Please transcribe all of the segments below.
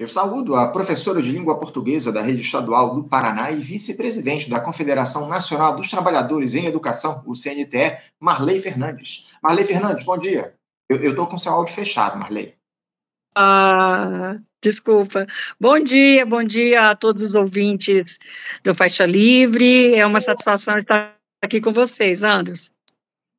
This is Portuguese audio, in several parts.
Eu saúdo a professora de língua portuguesa da Rede Estadual do Paraná e vice-presidente da Confederação Nacional dos Trabalhadores em Educação, o CNTE, Marley Fernandes. Marley Fernandes, bom dia. Eu estou com seu áudio fechado, Marley. Ah, desculpa. Bom dia, bom dia a todos os ouvintes do Faixa Livre. É uma satisfação estar aqui com vocês, Anderson.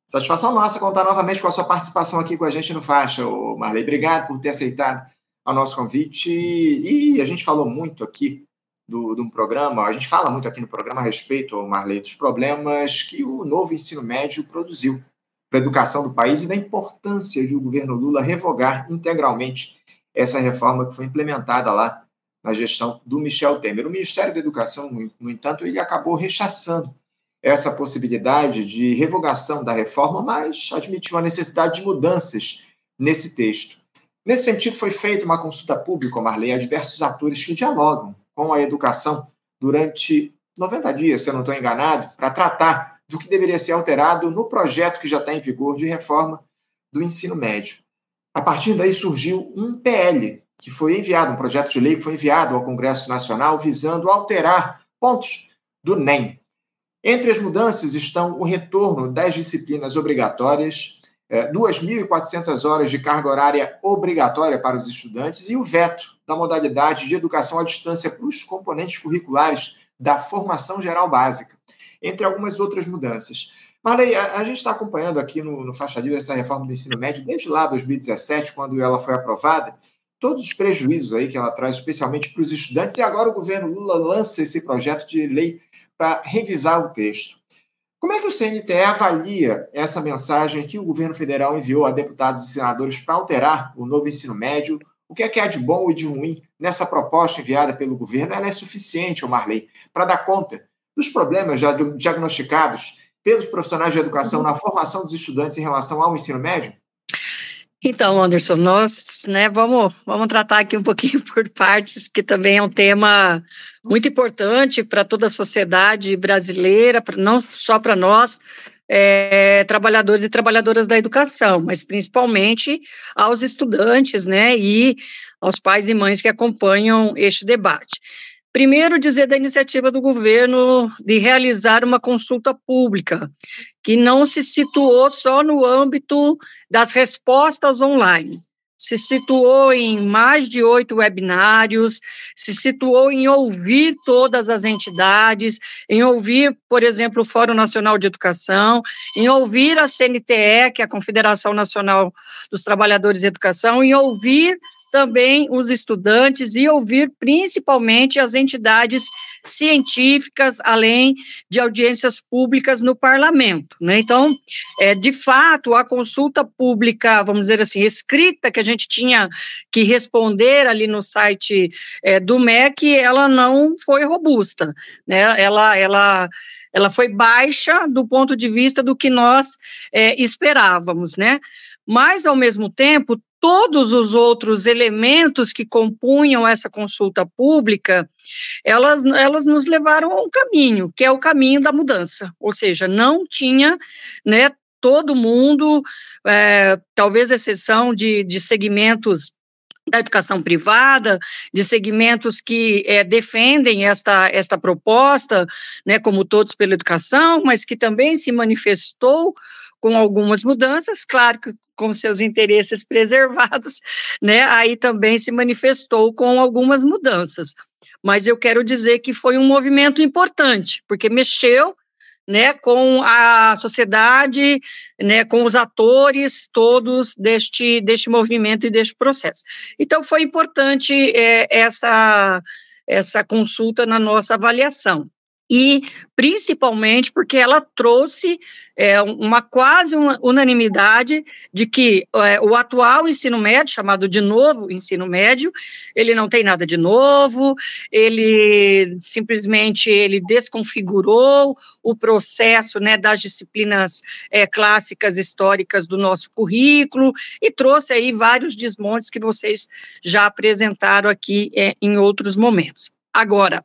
Satisfação nossa contar novamente com a sua participação aqui com a gente no Faixa, Marley. Obrigado por ter aceitado ao nosso convite. E a gente falou muito aqui do, do programa, a gente fala muito aqui no programa a respeito, Marley, dos problemas que o novo ensino médio produziu para a educação do país e da importância de o governo Lula revogar integralmente essa reforma que foi implementada lá na gestão do Michel Temer. O Ministério da Educação, no entanto, ele acabou rechaçando essa possibilidade de revogação da reforma, mas admitiu a necessidade de mudanças nesse texto. Nesse sentido, foi feita uma consulta pública, Marley, a diversos atores que dialogam com a educação durante 90 dias, se eu não estou enganado, para tratar do que deveria ser alterado no projeto que já está em vigor de reforma do ensino médio. A partir daí surgiu um PL, que foi enviado, um projeto de lei que foi enviado ao Congresso Nacional visando alterar pontos do NEM. Entre as mudanças estão o retorno das disciplinas obrigatórias, 2.400 é, horas de carga horária obrigatória para os estudantes e o veto da modalidade de educação à distância para os componentes curriculares da formação geral básica, entre algumas outras mudanças. Marley, a, a gente está acompanhando aqui no, no Faixa Livre essa reforma do ensino médio desde lá 2017, quando ela foi aprovada, todos os prejuízos aí que ela traz, especialmente para os estudantes, e agora o governo Lula lança esse projeto de lei para revisar o texto. Como é que o CNTE avalia essa mensagem que o governo federal enviou a deputados e senadores para alterar o novo ensino médio? O que é que há de bom e de ruim nessa proposta enviada pelo governo? Ela é suficiente, Marley, para dar conta dos problemas já diagnosticados pelos profissionais de educação na formação dos estudantes em relação ao ensino médio? Então, Anderson, nós né, vamos, vamos tratar aqui um pouquinho por partes, que também é um tema muito importante para toda a sociedade brasileira, não só para nós, é, trabalhadores e trabalhadoras da educação, mas principalmente aos estudantes, né, e aos pais e mães que acompanham este debate. Primeiro, dizer da iniciativa do governo de realizar uma consulta pública, que não se situou só no âmbito das respostas online, se situou em mais de oito webinários, se situou em ouvir todas as entidades, em ouvir, por exemplo, o Fórum Nacional de Educação, em ouvir a CNTE, que é a Confederação Nacional dos Trabalhadores de Educação, em ouvir também os estudantes e ouvir principalmente as entidades científicas, além de audiências públicas no parlamento. Né? Então, é, de fato, a consulta pública, vamos dizer assim, escrita que a gente tinha que responder ali no site é, do MEC, ela não foi robusta, né? ela, ela, ela foi baixa do ponto de vista do que nós é, esperávamos, né? Mas, ao mesmo tempo, todos os outros elementos que compunham essa consulta pública, elas, elas nos levaram a um caminho, que é o caminho da mudança, ou seja, não tinha, né, todo mundo, é, talvez exceção de, de segmentos da educação privada, de segmentos que é, defendem esta, esta proposta, né, como todos pela educação, mas que também se manifestou com algumas mudanças, claro que com seus interesses preservados, né, aí também se manifestou com algumas mudanças. Mas eu quero dizer que foi um movimento importante, porque mexeu né, com a sociedade, né, com os atores todos deste, deste movimento e deste processo. Então, foi importante é, essa, essa consulta na nossa avaliação e principalmente porque ela trouxe é, uma quase uma unanimidade de que é, o atual ensino médio, chamado de novo ensino médio, ele não tem nada de novo, ele simplesmente ele desconfigurou o processo né, das disciplinas é, clássicas históricas do nosso currículo e trouxe aí vários desmontes que vocês já apresentaram aqui é, em outros momentos. Agora,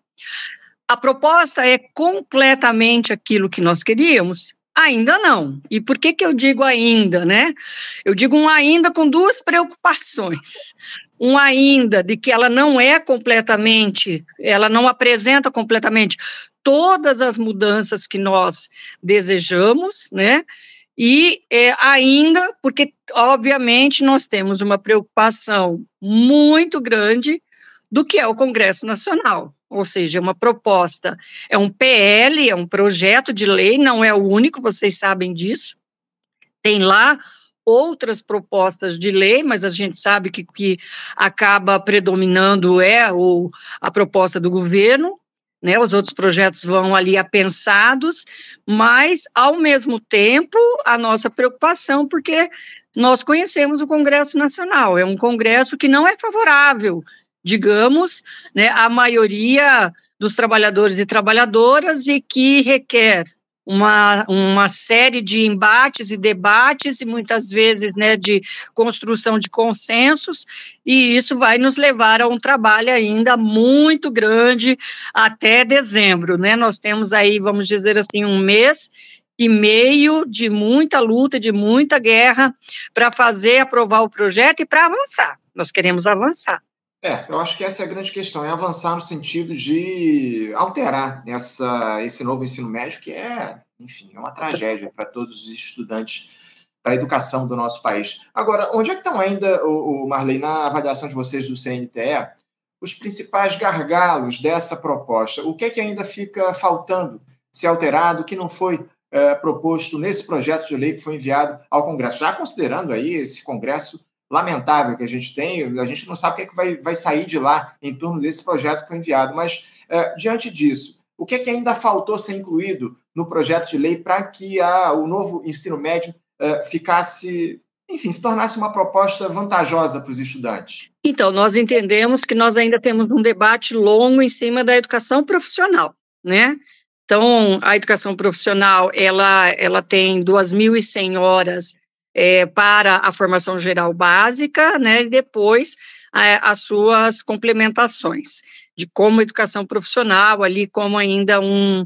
a proposta é completamente aquilo que nós queríamos? Ainda não. E por que, que eu digo ainda, né? Eu digo um ainda com duas preocupações. um ainda de que ela não é completamente, ela não apresenta completamente todas as mudanças que nós desejamos, né? E é, ainda, porque obviamente nós temos uma preocupação muito grande do que é o Congresso Nacional, ou seja, é uma proposta, é um PL, é um projeto de lei, não é o único, vocês sabem disso. Tem lá outras propostas de lei, mas a gente sabe que que acaba predominando é o, a proposta do governo, né, os outros projetos vão ali apensados, mas, ao mesmo tempo, a nossa preocupação, porque nós conhecemos o Congresso Nacional, é um Congresso que não é favorável, digamos, né, à maioria dos trabalhadores e trabalhadoras e que requer uma, uma série de embates e debates, e muitas vezes né, de construção de consensos, e isso vai nos levar a um trabalho ainda muito grande até dezembro. Né? Nós temos aí, vamos dizer assim, um mês e meio de muita luta, de muita guerra para fazer aprovar o projeto e para avançar. Nós queremos avançar. É, eu acho que essa é a grande questão, é avançar no sentido de alterar essa, esse novo ensino médio, que é, enfim, é uma tragédia para todos os estudantes, para a educação do nosso país. Agora, onde é que estão ainda, o, Marley, na avaliação de vocês do CNTE, os principais gargalos dessa proposta? O que é que ainda fica faltando ser alterado, que não foi é, proposto nesse projeto de lei que foi enviado ao Congresso? Já considerando aí esse Congresso lamentável que a gente tem, a gente não sabe o que, é que vai, vai sair de lá em torno desse projeto que foi enviado, mas é, diante disso, o que, é que ainda faltou ser incluído no projeto de lei para que a, o novo ensino médio é, ficasse, enfim, se tornasse uma proposta vantajosa para os estudantes? Então, nós entendemos que nós ainda temos um debate longo em cima da educação profissional, né? Então, a educação profissional, ela, ela tem 2.100 horas é, para a formação geral básica, né, e depois é, as suas complementações, de como educação profissional, ali como ainda um,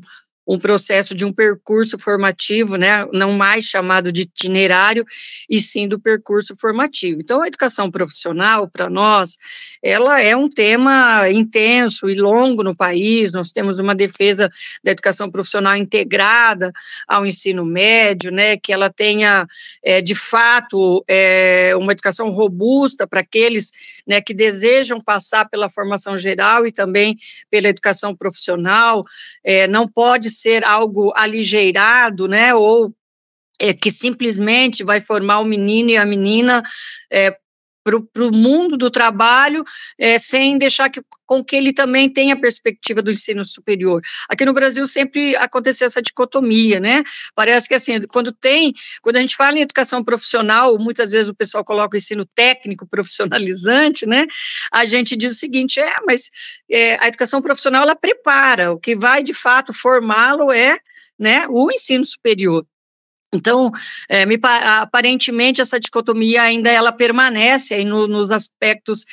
um processo de um percurso formativo, né, não mais chamado de itinerário, e sim do percurso formativo. Então, a educação profissional, para nós, ela é um tema intenso e longo no país, nós temos uma defesa da educação profissional integrada ao ensino médio, né, que ela tenha, é, de fato, é, uma educação robusta para aqueles, né, que desejam passar pela formação geral e também pela educação profissional, é, não pode ser algo aligeirado, né, ou é, que simplesmente vai formar o menino e a menina é, para o mundo do trabalho, é, sem deixar que, com que ele também tenha perspectiva do ensino superior. Aqui no Brasil sempre aconteceu essa dicotomia, né? Parece que assim, quando tem, quando a gente fala em educação profissional, muitas vezes o pessoal coloca o ensino técnico profissionalizante, né? A gente diz o seguinte, é, mas é, a educação profissional ela prepara, o que vai de fato formá-lo é né, o ensino superior. Então, é, me, aparentemente, essa dicotomia ainda ela permanece aí no, nos aspectos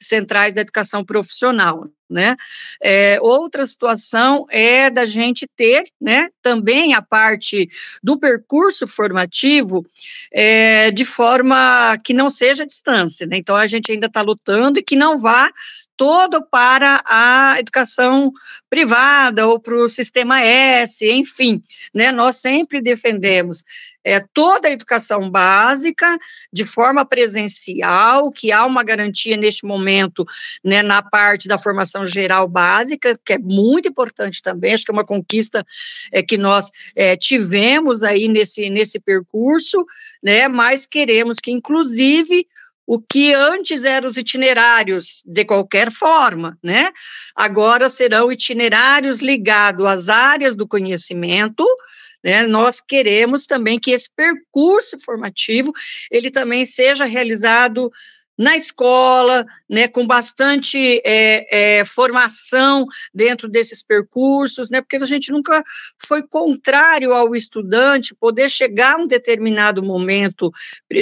centrais da educação profissional, né? É, outra situação é da gente ter, né, também a parte do percurso formativo é, de forma que não seja distância, né? Então, a gente ainda está lutando e que não vá todo para a educação privada ou para o sistema S, enfim, né? Nós sempre defendemos é, toda a educação básica de forma presencial, que há uma garantia neste momento, né, na parte da formação geral básica, que é muito importante também, acho que é uma conquista é, que nós é, tivemos aí nesse, nesse percurso, né? Mas queremos que, inclusive, o que antes eram os itinerários de qualquer forma, né? Agora serão itinerários ligados às áreas do conhecimento, né? Nós queremos também que esse percurso formativo ele também seja realizado na escola, né, com bastante é, é, formação dentro desses percursos, né, porque a gente nunca foi contrário ao estudante poder chegar a um determinado momento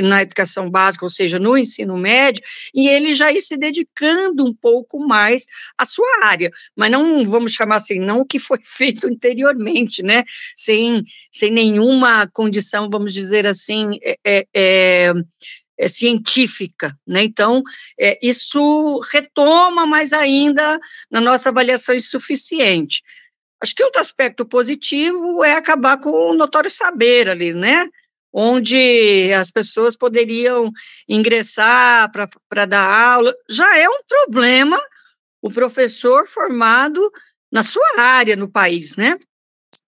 na educação básica, ou seja, no ensino médio, e ele já ir se dedicando um pouco mais à sua área, mas não vamos chamar assim, não o que foi feito anteriormente, né, sem, sem nenhuma condição, vamos dizer assim, é, é, científica, né? Então, é, isso retoma, mas ainda na nossa avaliação insuficiente. Acho que outro aspecto positivo é acabar com o notório saber ali, né? Onde as pessoas poderiam ingressar para dar aula. Já é um problema o professor formado na sua área no país, né?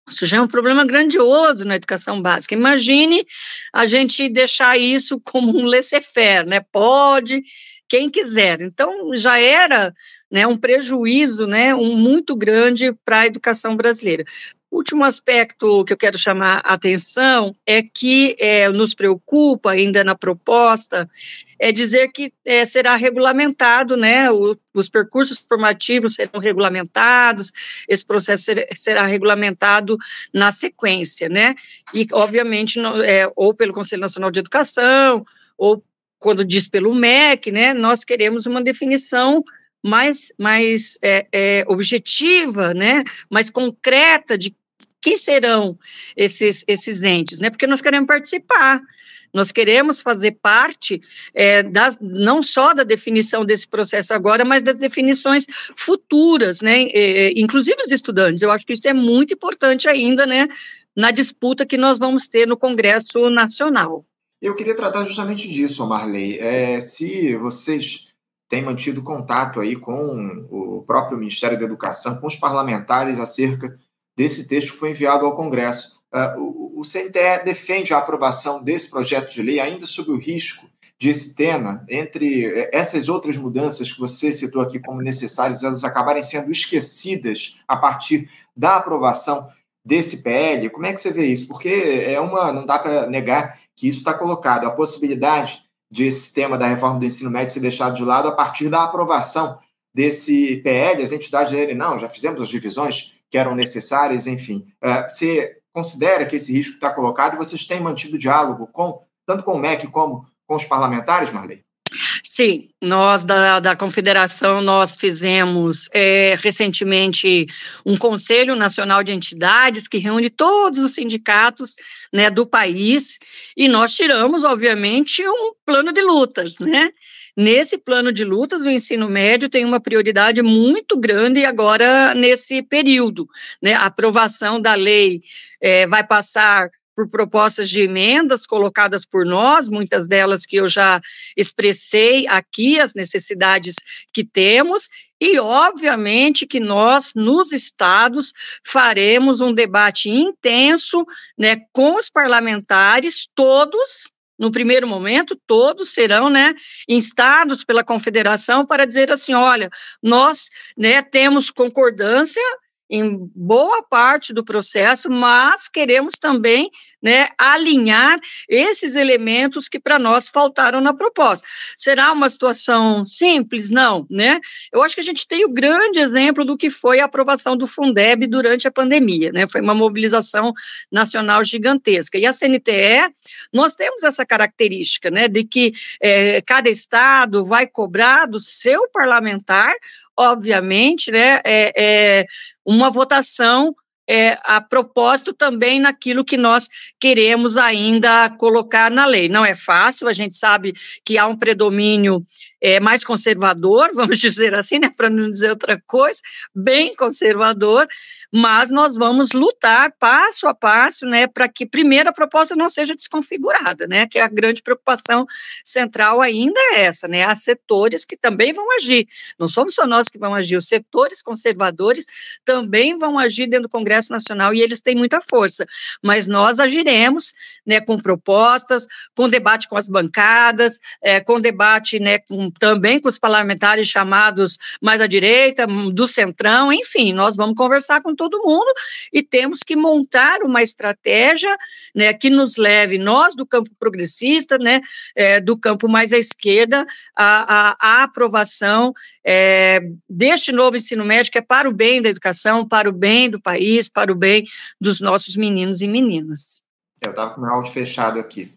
Isso já é um problema grandioso na educação básica. Imagine a gente deixar isso como um laissez-faire, né? Pode, quem quiser. Então, já era né, um prejuízo né, um muito grande para a educação brasileira. Último aspecto que eu quero chamar a atenção é que é, nos preocupa ainda na proposta é dizer que é, será regulamentado, né, o, os percursos formativos serão regulamentados, esse processo ser, será regulamentado na sequência, né, e obviamente é, ou pelo Conselho Nacional de Educação, ou quando diz pelo MEC, né, nós queremos uma definição mais, mais é, é, objetiva, né, mais concreta de quem serão esses, esses entes, né, porque nós queremos participar, nós queremos fazer parte é, das, não só da definição desse processo agora, mas das definições futuras, né? É, inclusive os estudantes. Eu acho que isso é muito importante ainda, né? Na disputa que nós vamos ter no Congresso Nacional. Eu queria tratar justamente disso, Marley. É, se vocês têm mantido contato aí com o próprio Ministério da Educação, com os parlamentares acerca desse texto que foi enviado ao Congresso. Uh, o, CNTE defende a aprovação desse projeto de lei, ainda sob o risco de esse tema, entre eh, essas outras mudanças que você citou aqui como necessárias, elas acabarem sendo esquecidas a partir da aprovação desse PL. Como é que você vê isso? Porque é uma, não dá para negar que isso está colocado, a possibilidade de esse tema da reforma do ensino médio ser deixado de lado a partir da aprovação desse PL, as entidades dele, não, já fizemos as divisões que eram necessárias, enfim. Uh, você considera que esse risco está colocado e vocês têm mantido diálogo com tanto com o MEC como com os parlamentares, Marley? Sim, nós da, da Confederação, nós fizemos é, recentemente um Conselho Nacional de Entidades que reúne todos os sindicatos né, do país e nós tiramos, obviamente, um plano de lutas, né? Nesse plano de lutas, o ensino médio tem uma prioridade muito grande agora nesse período. Né? A aprovação da lei é, vai passar por propostas de emendas colocadas por nós, muitas delas que eu já expressei aqui, as necessidades que temos, e obviamente que nós, nos estados, faremos um debate intenso né, com os parlamentares, todos, no primeiro momento, todos serão, né, instados pela confederação para dizer assim, olha, nós, né, temos concordância em boa parte do processo, mas queremos também né, alinhar esses elementos que para nós faltaram na proposta. Será uma situação simples? Não, né? Eu acho que a gente tem o grande exemplo do que foi a aprovação do Fundeb durante a pandemia, né? Foi uma mobilização nacional gigantesca. E a CNTE, nós temos essa característica, né, de que é, cada estado vai cobrar do seu parlamentar obviamente, né, é, é uma votação é, a propósito também naquilo que nós queremos ainda colocar na lei. Não é fácil, a gente sabe que há um predomínio é, mais conservador, vamos dizer assim, né, para não dizer outra coisa, bem conservador, mas nós vamos lutar passo a passo, né, para que primeiro a proposta não seja desconfigurada, né, que a grande preocupação central ainda é essa, né, há setores que também vão agir, não somos só nós que vamos agir, os setores conservadores também vão agir dentro do Congresso Nacional e eles têm muita força, mas nós agiremos, né, com propostas, com debate com as bancadas, é, com debate, né, com, também com os parlamentares chamados mais à direita, do centrão, enfim, nós vamos conversar com todo mundo e temos que montar uma estratégia né, que nos leve, nós do campo progressista, né, é, do campo mais à esquerda, à, aprovação é, deste novo ensino médio que é para o bem da educação, para o bem do país, para o bem dos nossos meninos e meninas. Eu estava com o meu áudio fechado aqui.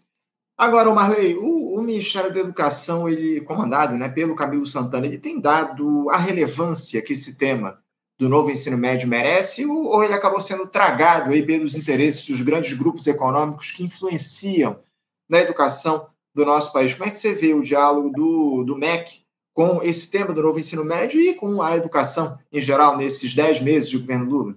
Agora, Marley, o, o, Ministério da Educação, ele comandado né, pelo Camilo Santana, ele tem dado a relevância que esse tema do novo ensino médio merece ou ele acabou sendo tragado aí pelos interesses dos grandes grupos econômicos que influenciam na educação do nosso país. Como é que você vê o diálogo do, do MEC com esse tema do novo ensino médio e com a educação em geral nesses dez meses de governo Lula?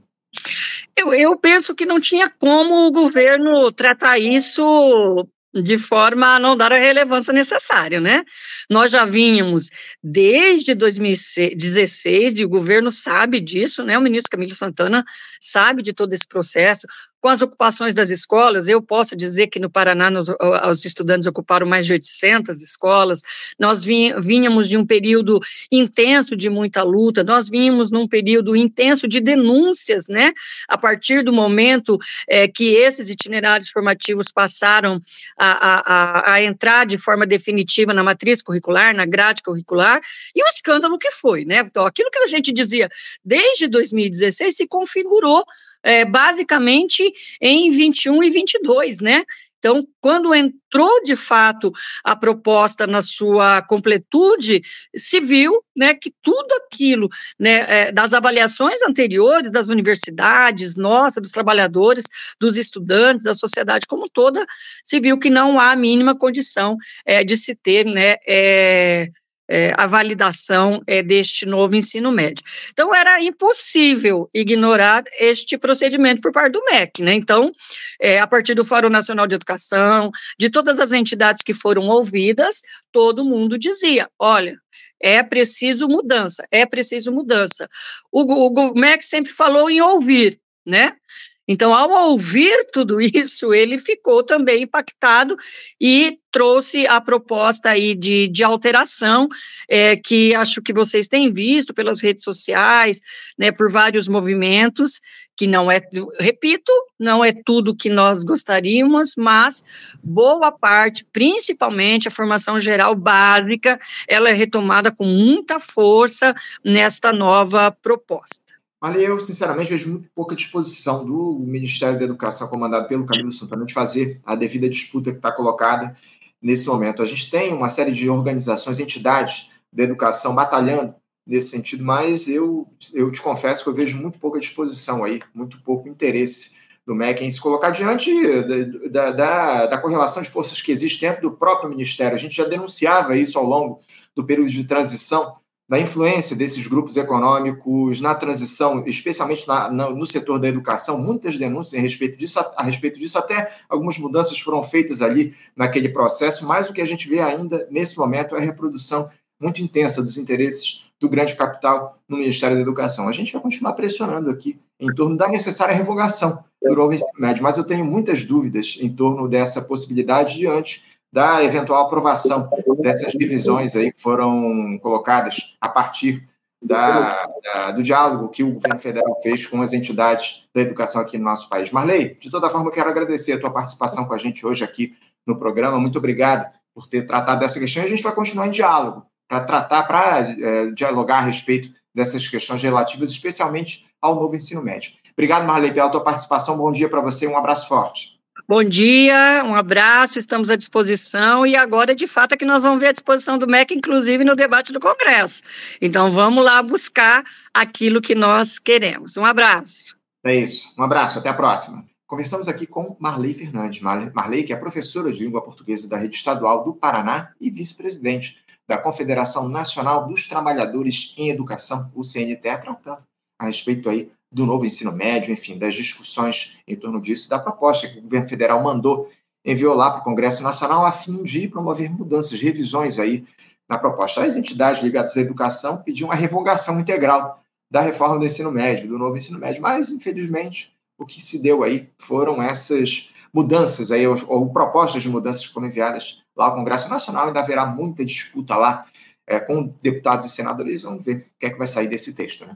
Eu, eu penso que não tinha como o governo tratar isso de forma a não dar a relevância necessária, né? Nós já vínhamos desde 2016, e o governo sabe disso, né? O ministro Camilo Santana sabe de todo esse processo com as ocupações das escolas, eu posso dizer que no Paraná nos, os estudantes ocuparam mais de 800 escolas, nós vínhamos de um período intenso de muita luta, nós vínhamos num período intenso de denúncias, né, a partir do momento é, que esses itinerários formativos passaram a, a, a entrar de forma definitiva na matriz curricular, na grade curricular, e o escândalo que foi, né, então aquilo que a gente dizia desde 2016 se configurou é, basicamente em 21 e 22, né? Então, quando entrou de fato a proposta na sua completude, se viu né, que tudo aquilo né, é, das avaliações anteriores das universidades, nossa, dos trabalhadores, dos estudantes, da sociedade como toda, se viu que não há a mínima condição é, de se ter né, é, é, a validação é, deste novo ensino médio. Então, era impossível ignorar este procedimento por parte do MEC, né? Então, é, a partir do Fórum Nacional de Educação, de todas as entidades que foram ouvidas, todo mundo dizia: olha, é preciso mudança, é preciso mudança. O, o, o MEC sempre falou em ouvir, né? Então, ao ouvir tudo isso, ele ficou também impactado e trouxe a proposta aí de, de alteração, é, que acho que vocês têm visto pelas redes sociais, né, por vários movimentos, que não é, repito, não é tudo que nós gostaríamos, mas boa parte, principalmente a formação geral básica, ela é retomada com muita força nesta nova proposta. Olha, eu sinceramente vejo muito pouca disposição do Ministério da Educação, comandado pelo Camilo Santana, de fazer a devida disputa que está colocada nesse momento. A gente tem uma série de organizações, entidades da educação batalhando nesse sentido, mas eu, eu te confesso que eu vejo muito pouca disposição aí, muito pouco interesse do MEC em se colocar diante da, da, da, correlação de forças que existe dentro do próprio Ministério. A gente já denunciava isso ao longo do período de transição, da influência desses grupos econômicos na transição, especialmente na, na, no setor da educação, muitas denúncias a respeito disso, a, a, respeito disso, até algumas mudanças foram feitas ali naquele processo, mas o que a gente vê ainda nesse momento é a reprodução muito intensa dos interesses do grande capital no Ministério da Educação. A gente vai continuar pressionando aqui em torno da necessária revogação do novo ensino médio, mas eu tenho muitas dúvidas em torno dessa possibilidade diante da eventual aprovação dessas divisões aí que foram colocadas a partir da, da, do diálogo que o governo federal fez com as entidades da educação aqui no nosso país. Marley, de toda forma, eu quero agradecer a tua participação com a gente hoje aqui no programa. Muito obrigado por ter tratado dessa questão. E a gente vai continuar em diálogo para tratar, para é, dialogar a respeito dessas questões relativas, especialmente ao novo ensino médio. Obrigado, Marley, pela tua participação. Bom dia para você. Um abraço forte. Bom dia, um abraço, estamos à disposição e agora, de fato, é que nós vamos ver a disposição do MEC, inclusive no debate do Congresso. Então, vamos lá buscar aquilo que nós queremos. Um abraço. É isso, um abraço, até a próxima. Conversamos aqui com Marley Fernandes. Marley, que é professora de língua portuguesa da Rede Estadual do Paraná e vice-presidente da Confederação Nacional dos Trabalhadores em Educação, o CNTE, tratando a respeito aí do novo ensino médio, enfim, das discussões em torno disso, da proposta que o governo federal mandou, enviou lá para o Congresso Nacional a fim de promover mudanças, revisões aí na proposta. As entidades ligadas à educação pediam a revogação integral da reforma do ensino médio, do novo ensino médio, mas, infelizmente, o que se deu aí foram essas mudanças aí, ou, ou propostas de mudanças que foram enviadas lá ao Congresso Nacional, ainda haverá muita disputa lá é, com deputados e senadores, vamos ver o que é que vai sair desse texto, né?